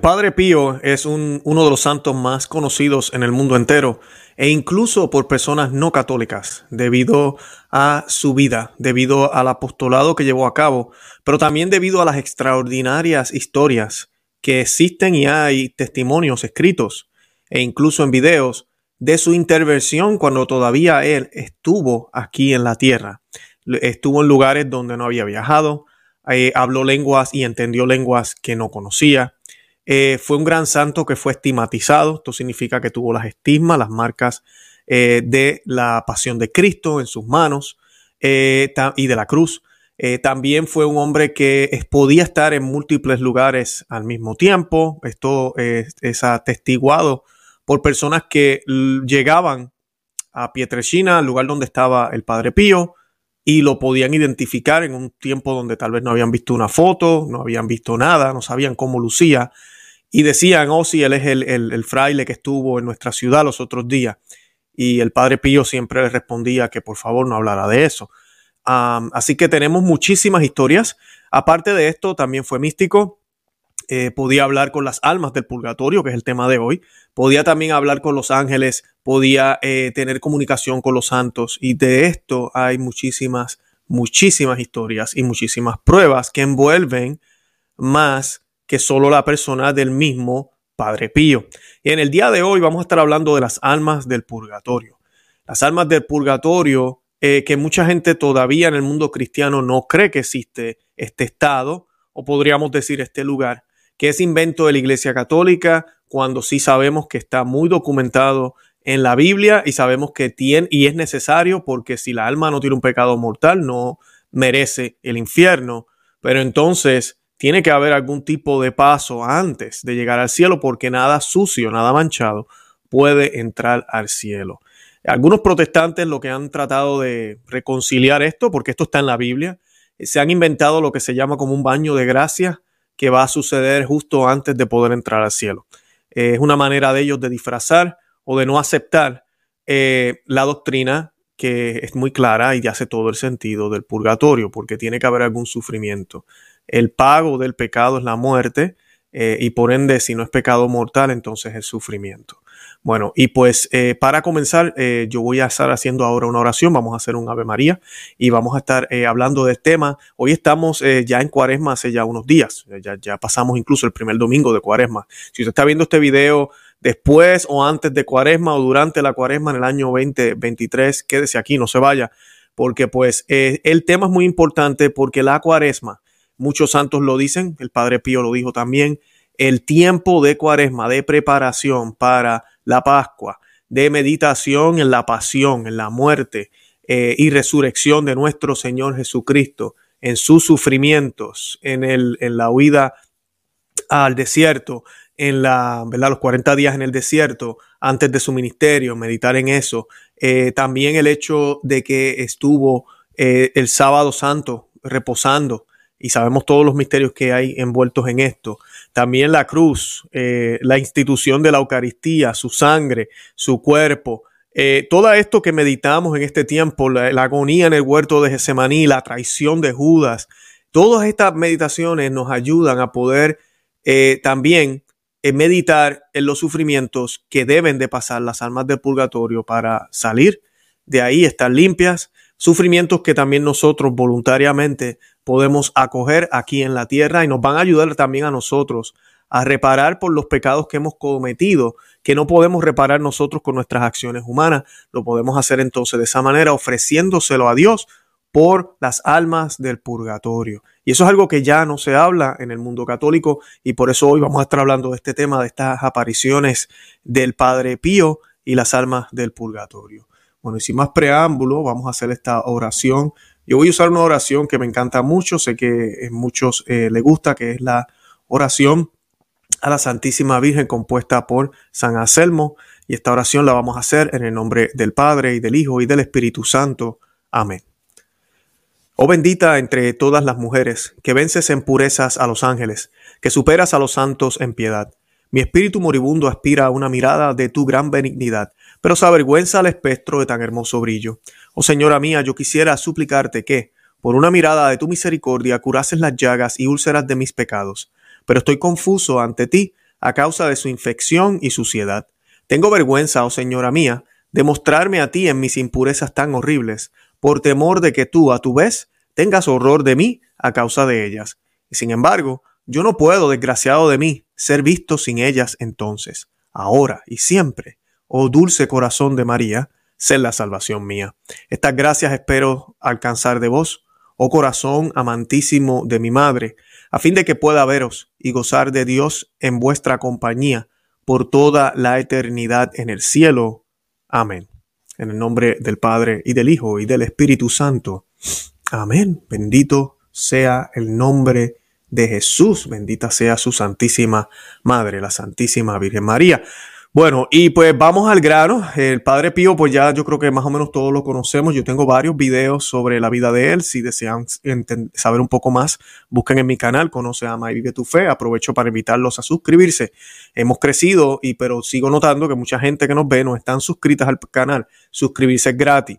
Padre Pío es uno de los santos más conocidos en el mundo entero e incluso por personas no católicas debido a su vida, debido al apostolado que llevó a cabo, pero también debido a las extraordinarias historias que existen y hay testimonios escritos e incluso en videos de su intervención cuando todavía él estuvo aquí en la tierra. Estuvo en lugares donde no había viajado, eh, habló lenguas y entendió lenguas que no conocía eh, fue un gran santo que fue estigmatizado. Esto significa que tuvo las estigmas, las marcas eh, de la pasión de Cristo en sus manos eh, y de la cruz. también fue un hombre que podía estar en múltiples lugares al mismo tiempo. Esto es atestiguado por personas que llegaban a Pietrechina, al lugar donde estaba el Padre Pío, y lo podían identificar en un tiempo donde tal vez no habían visto una foto, no habían visto nada, no sabían cómo lucía. Y decían, oh sí, él es el, fraile que estuvo en nuestra ciudad los otros días. Y el padre Pío siempre le respondía que por favor no hablara de eso. así que tenemos muchísimas historias. Aparte de esto, también fue místico. Eh, podía hablar con las almas del purgatorio, que es el tema de hoy. Podía también hablar con los ángeles, podía eh, tener comunicación con los santos. Y de esto hay muchísimas, muchísimas historias y muchísimas pruebas que envuelven más que solo la persona del mismo Padre Pío. Y en el día de hoy vamos a estar hablando de las almas del purgatorio. Las almas del purgatorio, eh, que mucha gente todavía en el mundo cristiano no cree que existe este estado, o podríamos decir este lugar, que es invento de la Iglesia Católica, cuando sí sabemos que está muy documentado en la Biblia y sabemos que tiene y es necesario porque si la alma no tiene un pecado mortal no merece el infierno. Pero entonces tiene que haber algún tipo de paso antes de llegar al cielo porque nada sucio, nada manchado puede entrar al cielo. Algunos protestantes lo que han tratado de reconciliar esto, porque esto está en la Biblia, se han inventado lo que se llama como un baño de gracia que va a suceder justo antes de poder entrar al cielo. es una manera de ellos de disfrazar o de no aceptar eh, la doctrina que es muy clara y hace todo el sentido del purgatorio, porque tiene que haber algún sufrimiento el pago del pecado es la muerte eh, y por ende si no es pecado mortal entonces es sufrimiento. Bueno, y pues eh, para comenzar, eh, yo voy a estar haciendo ahora una oración, vamos a hacer un Ave María y vamos a estar hablando del tema. Hoy estamos ya en cuaresma hace ya unos días, ya, ya pasamos incluso el primer domingo de cuaresma. Si usted está viendo este video después o antes de cuaresma o durante la cuaresma en el año 2023, quédese aquí, no se vaya, porque pues el tema es muy importante porque la cuaresma Muchos santos lo dicen, el Padre Pío lo dijo también, el tiempo de cuaresma, de preparación para la Pascua, de meditación en la pasión, en la muerte eh, y resurrección de nuestro Señor Jesucristo, en sus sufrimientos, en, el, en la huida al desierto, en la, ¿verdad? los 40 días en el desierto antes de su ministerio, meditar en eso. Eh, también el hecho de que estuvo eh, el sábado santo reposando y sabemos todos los misterios que hay envueltos en esto. También la cruz, eh, la institución de la Eucaristía, su sangre, su cuerpo, eh, todo esto que meditamos en este tiempo, la, agonía en el huerto de Getsemaní, la traición de Judas, todas estas meditaciones nos ayudan a poder eh, también meditar en los sufrimientos que deben de pasar las almas del purgatorio para salir de ahí, estar limpias, sufrimientos que también nosotros voluntariamente podemos acoger aquí en la tierra y nos van a ayudar también a nosotros a reparar por los pecados que hemos cometido, que no podemos reparar nosotros con nuestras acciones humanas. Lo podemos hacer entonces de esa manera, ofreciéndoselo a Dios por las almas del purgatorio. Y eso es algo que ya no se habla en el mundo católico y por eso hoy vamos a estar hablando de este tema, de estas apariciones del Padre Pío y las almas del purgatorio. Bueno, y sin más preámbulo, vamos a hacer esta oración yo voy a usar una oración que me encanta mucho, sé que a muchos eh, les gusta, que es la oración a la Santísima Virgen compuesta por San Anselmo. Y esta oración la vamos a hacer en el nombre del Padre y del Hijo y del Espíritu Santo. Amén. Oh bendita entre todas las mujeres, que vences en purezas a los ángeles, que superas a los santos en piedad. Mi espíritu moribundo aspira a una mirada de tu gran benignidad, pero se avergüenza al espectro de tan hermoso brillo. Oh Señora mía, yo quisiera suplicarte que, por una mirada de tu misericordia, curases las llagas y úlceras de mis pecados. Pero estoy confuso ante ti, a causa de su infección y suciedad. Tengo vergüenza, oh Señora mía, de mostrarme a ti en mis impurezas tan horribles, por temor de que tú, a tu vez, tengas horror de mí a causa de ellas. Y sin embargo, yo no puedo, desgraciado de mí, ser visto sin ellas entonces, ahora y siempre. Oh dulce corazón de María, ser la salvación mía. Estas gracias espero alcanzar de vos, oh corazón amantísimo de mi madre, a fin de que pueda veros y gozar de Dios en vuestra compañía por toda la eternidad en el cielo. Amén. En el nombre del Padre y del Hijo y del Espíritu Santo. Amén. Bendito sea el nombre de Jesús. Bendita sea su Santísima Madre, la Santísima Virgen María. Bueno, y pues vamos al grano. El Padre Pío, pues ya yo creo que más o menos todos lo conocemos. Yo tengo varios videos sobre la vida de él. Si desean saber un poco más, busquen en mi canal, Conoce, Ama y Vive tu Fe. Aprovecho para invitarlos a suscribirse. Hemos crecido, y pero sigo notando que mucha gente que nos ve no están suscritas al canal. Suscribirse es gratis.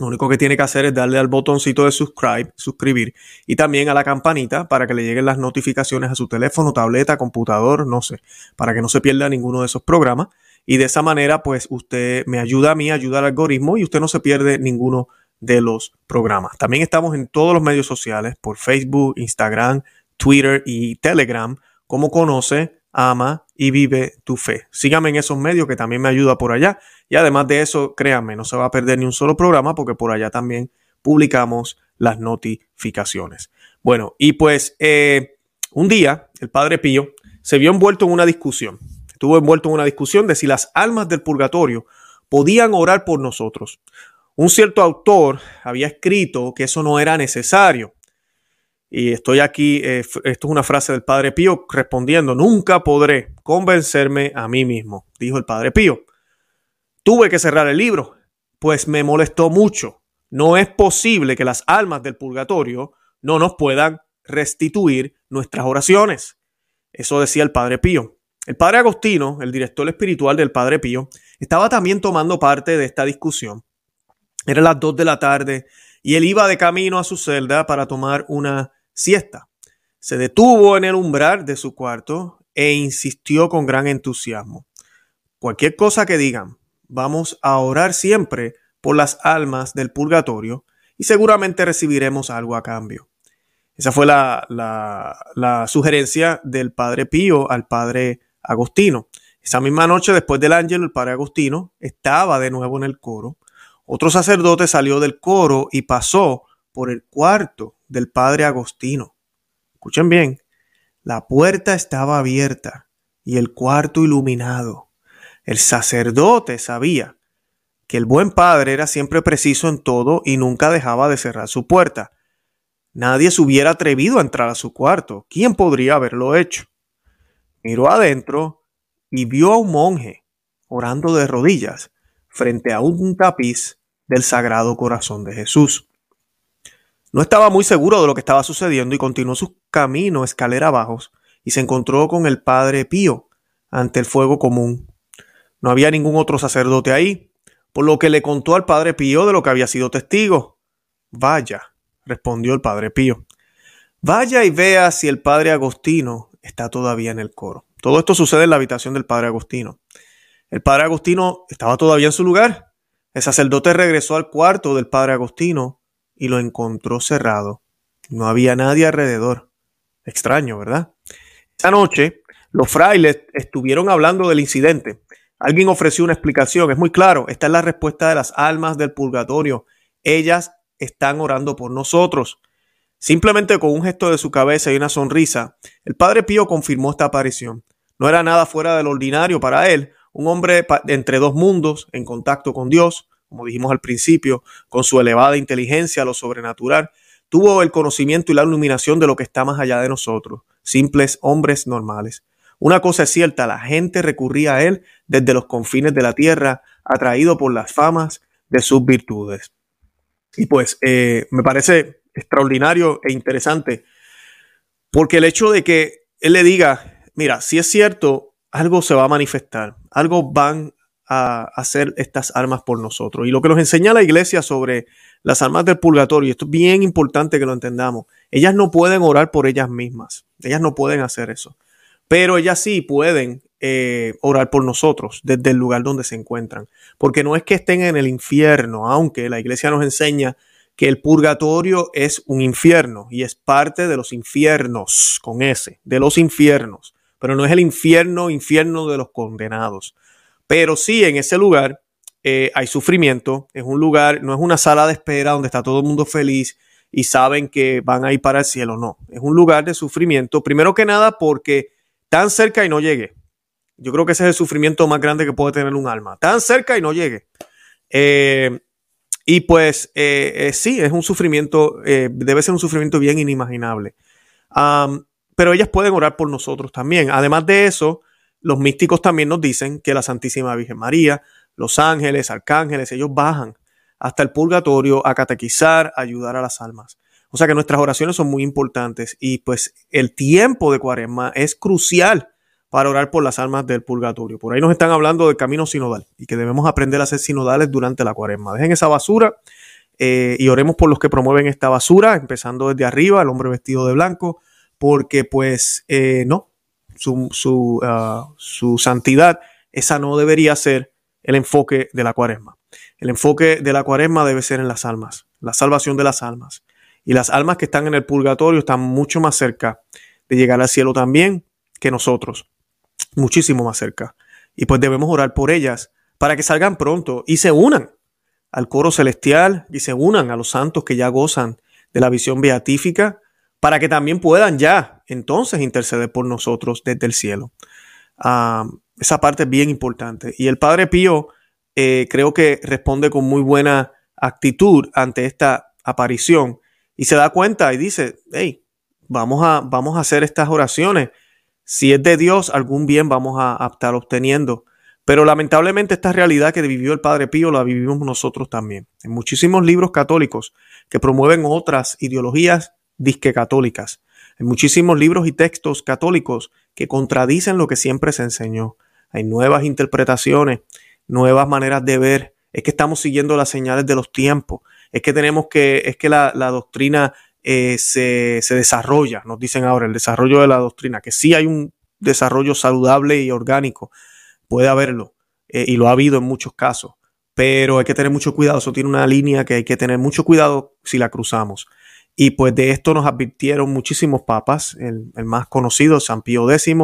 Lo único que tiene que hacer es darle al botoncito de subscribe, suscribir y también a la campanita para que le lleguen las notificaciones a su teléfono, tableta, computador, no sé, para que no se pierda ninguno de esos programas. Y de esa manera, pues usted me ayuda a mí, ayuda al algoritmo y usted no se pierde ninguno de los programas. También estamos en todos los medios sociales, por Facebook, Instagram, Twitter y Telegram, como conoce ama y vive tu fe. Sígame en esos medios que también me ayuda por allá. Y además de eso, créanme, no se va a perder ni un solo programa porque por allá también publicamos las notificaciones. Bueno, y pues eh, un día el padre Pío se vio envuelto en una discusión. Estuvo envuelto en una discusión de si las almas del purgatorio podían orar por nosotros. Un cierto autor había escrito que eso no era necesario, y estoy aquí, eh, esto es una frase del Padre Pío respondiendo, nunca podré convencerme a mí mismo, dijo el Padre Pío. Tuve que cerrar el libro, pues me molestó mucho. No es posible que las almas del purgatorio no nos puedan restituir nuestras oraciones. Eso decía el Padre Pío. El Padre Agostino, el director espiritual del Padre Pío, estaba también tomando parte de esta discusión. Era las dos de la tarde y él iba de camino a su celda para tomar una siesta. Se detuvo en el umbral de su cuarto e insistió con gran entusiasmo. Cualquier cosa que digan, vamos a orar siempre por las almas del purgatorio y seguramente recibiremos algo a cambio. Esa fue la, la, sugerencia del padre Pío al padre Agostino. Esa misma noche, después del ángel, el padre Agostino estaba de nuevo en el coro. Otro sacerdote salió del coro y pasó por el cuarto del padre Agostino. Escuchen bien, la puerta estaba abierta y el cuarto iluminado. El sacerdote sabía que el buen padre era siempre preciso en todo y nunca dejaba de cerrar su puerta. Nadie se hubiera atrevido a entrar a su cuarto. ¿Quién podría haberlo hecho? Miró adentro y vio a un monje orando de rodillas frente a un tapiz del Sagrado Corazón de Jesús. No estaba muy seguro de lo que estaba sucediendo y continuó su camino escalera abajo y se encontró con el padre Pío ante el fuego común. No había ningún otro sacerdote ahí, por lo que le contó al padre Pío de lo que había sido testigo. Vaya, respondió el padre Pío. Vaya y vea si el padre Agostino está todavía en el coro. Todo esto sucede en la habitación del padre Agostino. El padre Agostino estaba todavía en su lugar. El sacerdote regresó al cuarto del padre Agostino y lo encontró cerrado. No había nadie alrededor. Extraño, ¿verdad? Esa noche, los frailes estuvieron hablando del incidente. Alguien ofreció una explicación. Es muy claro, esta es la respuesta de las almas del purgatorio. Ellas están orando por nosotros. Simplemente con un gesto de su cabeza y una sonrisa, el Padre Pío confirmó esta aparición. No era nada fuera del ordinario para él, un hombre entre dos mundos, en contacto con Dios, como dijimos al principio, con su elevada inteligencia, lo sobrenatural, tuvo el conocimiento y la iluminación de lo que está más allá de nosotros, simples hombres normales. Una cosa es cierta, la gente recurría a él desde los confines de la tierra, atraído por las famas de sus virtudes. Y pues eh, me parece extraordinario e interesante, porque el hecho de que él le diga, mira, si es cierto, algo se va a manifestar, algo van a hacer estas armas por nosotros. Y lo que nos enseña la iglesia sobre las armas del purgatorio, y esto es bien importante que lo entendamos, ellas no pueden orar por ellas mismas, ellas no pueden hacer eso. pero ellas sí pueden eh, orar por nosotros desde el lugar donde se encuentran, porque no es que estén en el infierno, aunque la iglesia nos enseña que el purgatorio es un infierno y es parte de los infiernos, con ese, de los infiernos, pero no es el infierno, infierno de los condenados. Pero sí, en ese lugar eh, hay sufrimiento, es un lugar, no es una sala de espera donde está todo el mundo feliz y saben que van a ir para el cielo, no, es un lugar de sufrimiento, primero que nada porque tan cerca y no llegue. Yo creo que ese es el sufrimiento más grande que puede tener un alma, tan cerca y no llegue. Eh, y pues eh, sí, es un sufrimiento, debe ser un sufrimiento bien inimaginable. pero ellas pueden orar por nosotros también. Además de eso, los místicos también nos dicen que la Santísima Virgen María, los ángeles, arcángeles, ellos bajan hasta el purgatorio a catequizar, a ayudar a las almas. O sea que nuestras oraciones son muy importantes y pues el tiempo de cuaresma es crucial para orar por las almas del purgatorio. Por ahí nos están hablando del camino sinodal y que debemos aprender a ser sinodales durante la cuaresma. Dejen esa basura eh, y oremos por los que promueven esta basura, empezando desde arriba, el hombre vestido de blanco, porque pues eh, no, su, ah, su, santidad, esa no debería ser el enfoque de la cuaresma. El enfoque de la cuaresma debe ser en las almas, la salvación de las almas. Y las almas que están en el purgatorio están mucho más cerca de llegar al cielo también que nosotros, muchísimo más cerca. Y pues debemos orar por ellas para que salgan pronto y se unan al coro celestial y se unan a los santos que ya gozan de la visión beatífica para que también puedan ya entonces interceder por nosotros desde el cielo. Ah, esa parte es bien importante. Y el Padre Pío eh, creo que responde con muy buena actitud ante esta aparición y se da cuenta y dice, hey, vamos a, vamos a hacer estas oraciones. Si es de Dios, algún bien vamos a, a estar obteniendo. Pero lamentablemente esta realidad que vivió el Padre Pío la vivimos nosotros también. En muchísimos libros católicos que promueven otras ideologías disque católicas. Hay muchísimos libros y textos católicos que contradicen lo que siempre se enseñó. Hay nuevas interpretaciones, nuevas maneras de ver. Es que estamos siguiendo las señales de los tiempos. Es que tenemos que, es que la, doctrina eh, se, desarrolla, nos dicen ahora, el desarrollo de la doctrina, que sí hay un desarrollo saludable y orgánico, puede haberlo, eh, y lo ha habido en muchos casos, pero hay que tener mucho cuidado, eso tiene una línea que hay que tener mucho cuidado si la cruzamos. Y pues de esto nos advirtieron muchísimos papas, el, más conocido, San Pío X,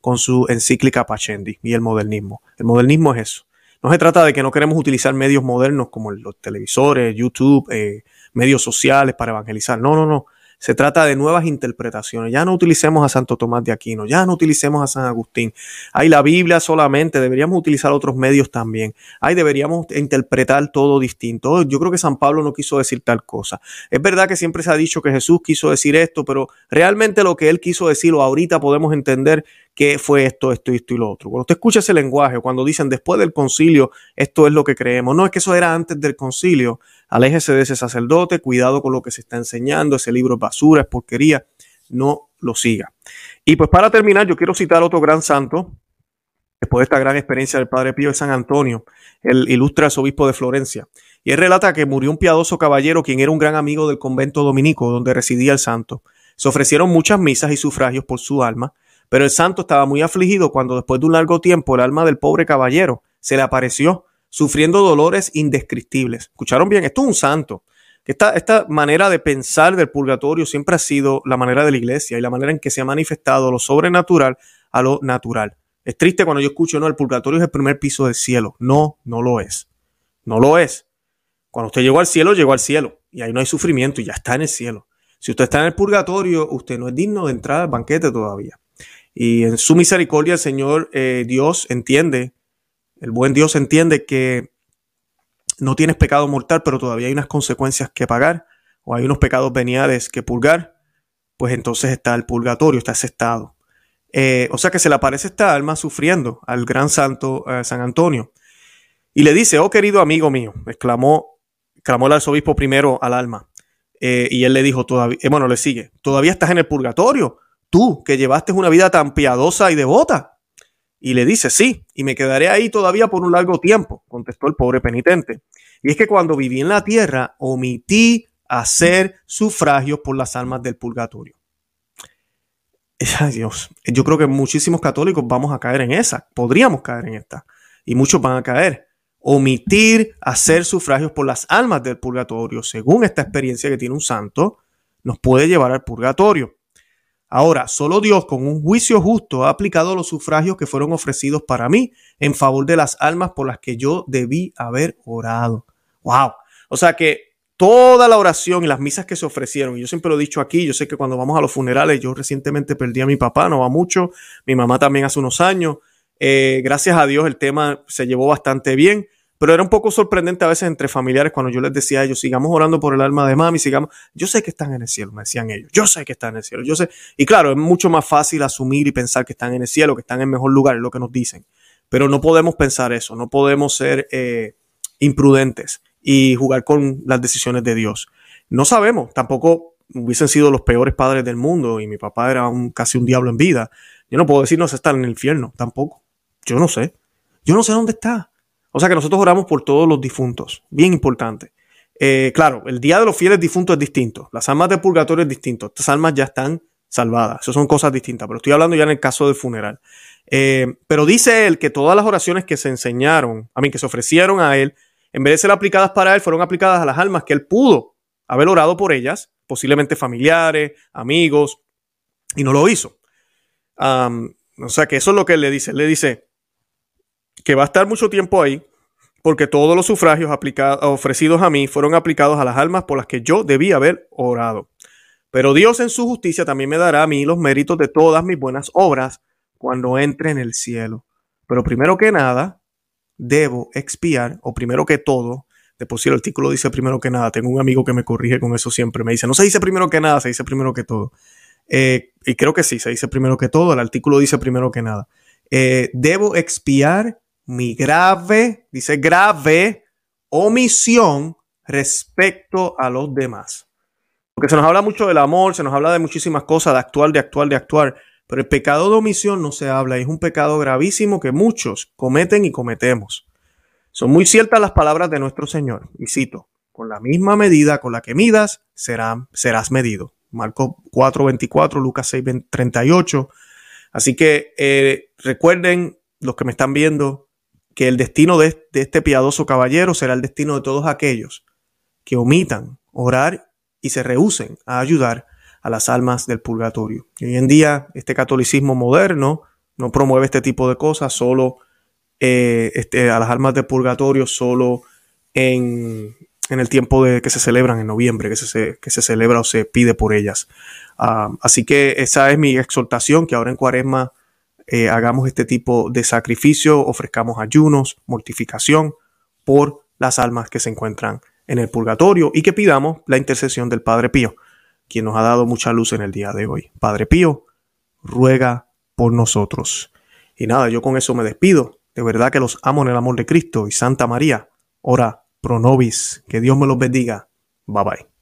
con su encíclica Pachendi y el modernismo. El modernismo es eso. No se trata de que no queremos utilizar medios modernos como los televisores, YouTube, eh, medios sociales para evangelizar. No, no, no. Se trata de nuevas interpretaciones. Ya no utilicemos a Santo Tomás de Aquino, ya no utilicemos a San Agustín. Hay la Biblia solamente, deberíamos utilizar otros medios también. Hay deberíamos interpretar todo distinto. Yo creo que San Pablo no quiso decir tal cosa. Es verdad que siempre se ha dicho que Jesús quiso decir esto, pero realmente lo que él quiso decirlo ahorita podemos entender que fue esto, esto, esto y lo otro. Cuando usted escucha ese lenguaje, cuando dicen después del concilio, esto es lo que creemos. No es que eso era antes del concilio aléjese de ese sacerdote, cuidado con lo que se está enseñando, ese libro es basura, es porquería, no lo siga. Y pues para terminar, yo quiero citar otro gran santo, después de esta gran experiencia del Padre Pío de San Antonio, el ilustre arzobispo de Florencia. Y él relata que murió un piadoso caballero quien era un gran amigo del convento dominico donde residía el santo. Se ofrecieron muchas misas y sufragios por su alma, pero el santo estaba muy afligido cuando después de un largo tiempo el alma del pobre caballero se le apareció sufriendo dolores indescriptibles. ¿Escucharon bien? Esto es un santo. Esta, esta manera de pensar del purgatorio siempre ha sido la manera de la iglesia y la manera en que se ha manifestado lo sobrenatural a lo natural. Es triste cuando yo escucho, no, el purgatorio es el primer piso del cielo. No, no lo es. No lo es. Cuando usted llegó al cielo, llegó al cielo. Y ahí no hay sufrimiento y ya está en el cielo. Si usted está en el purgatorio, usted no es digno de entrar al banquete todavía. Y en su misericordia el Señor eh, Dios entiende el buen Dios entiende que no tienes pecado mortal, pero todavía hay unas consecuencias que pagar o hay unos pecados veniales que purgar, pues entonces está el purgatorio, está ese estado. Eh, o sea que se le aparece esta alma sufriendo al gran santo eh, San Antonio. Y le dice, oh querido amigo mío, exclamó, exclamó el arzobispo primero al alma. Eh, y él le dijo, todavía, bueno, le sigue, todavía estás en el purgatorio, tú que llevaste una vida tan piadosa y devota. Y le dice, sí, y me quedaré ahí todavía por un largo tiempo, contestó el pobre penitente. Y es que cuando viví en la tierra, omití hacer sufragio por las almas del purgatorio. ay Dios, yo creo que muchísimos católicos vamos a caer en esa, podríamos caer en esta, y muchos van a caer. Omitir hacer sufragios por las almas del purgatorio, según esta experiencia que tiene un santo, nos puede llevar al purgatorio. Ahora, solo Dios con un juicio justo ha aplicado los sufragios que fueron ofrecidos para mí en favor de las almas por las que yo debí haber orado. ¡Wow! O sea que toda la oración y las misas que se ofrecieron, y yo siempre lo he dicho aquí, yo sé que cuando vamos a los funerales, yo recientemente perdí a mi papá, no va mucho, mi mamá también hace unos años, eh, gracias a Dios el tema se llevó bastante bien, pero era un poco sorprendente a veces entre familiares cuando yo les decía a ellos, sigamos orando por el alma de mami, sigamos, yo sé que están en el cielo, me decían ellos, yo sé que están en el cielo, yo sé, y claro, es mucho más fácil asumir y pensar que están en el cielo, que están en mejor lugar, es lo que nos dicen, pero no podemos pensar eso, no podemos ser eh, imprudentes y jugar con las decisiones de Dios. No sabemos, tampoco hubiesen sido los peores padres del mundo y mi papá era un, casi un diablo en vida. Yo no puedo decir no estar en el infierno, tampoco. Yo no sé. Yo no sé dónde está. O sea que nosotros oramos por todos los difuntos, bien importante. Eh, claro, el día de los fieles difuntos es distinto, las almas de purgatorio es distinto, estas almas ya están salvadas, eso son cosas distintas, pero estoy hablando ya en el caso del funeral. Eh, pero dice él que todas las oraciones que se enseñaron, a mí que se ofrecieron a él, en vez de ser aplicadas para él, fueron aplicadas a las almas que él pudo haber orado por ellas, posiblemente familiares, amigos, y no lo hizo. o sea que eso es lo que él le dice. Él le dice, que va a estar mucho tiempo ahí, porque todos los sufragios ofrecidos a mí fueron aplicados a las almas por las que yo debía haber orado. Pero Dios en su justicia también me dará a mí los méritos de todas mis buenas obras cuando entre en el cielo. Pero primero que nada, debo expiar, o primero que todo, de por sí el artículo dice primero que nada, tengo un amigo que me corrige con eso siempre, me dice, no se dice primero que nada, se dice primero que todo. Eh, y creo que sí, se dice primero que todo, el artículo dice primero que nada. Eh, debo expiar mi grave, dice grave, omisión respecto a los demás. Porque se nos habla mucho del amor, se nos habla de muchísimas cosas, de actuar, de actuar, de actuar. Pero el pecado de omisión no se habla, es un pecado gravísimo que muchos cometen y cometemos. Son muy ciertas las palabras de nuestro Señor. Y cito, con la misma medida con la que midas, serás medido. Marcos 4:24, Lucas 6:38. Así que eh, recuerden, los que me están viendo, que el destino de, este piadoso caballero será el destino de todos aquellos que omitan orar y se rehúsen a ayudar a las almas del purgatorio. hoy en día este catolicismo moderno no promueve este tipo de cosas, solo eh, este, a las almas del purgatorio, solo en, el tiempo de, que se celebran en noviembre, que se, que se celebra o se pide por ellas. Ah, así que esa es mi exhortación, que ahora en cuaresma eh, hagamos este tipo de sacrificio, ofrezcamos ayunos, mortificación por las almas que se encuentran en el purgatorio y que pidamos la intercesión del Padre Pío, quien nos ha dado mucha luz en el día de hoy. Padre Pío, ruega por nosotros. Y nada, yo con eso me despido. De verdad que los amo en el amor de Cristo y Santa María. Ora pro nobis. Que Dios me los bendiga. Bye bye.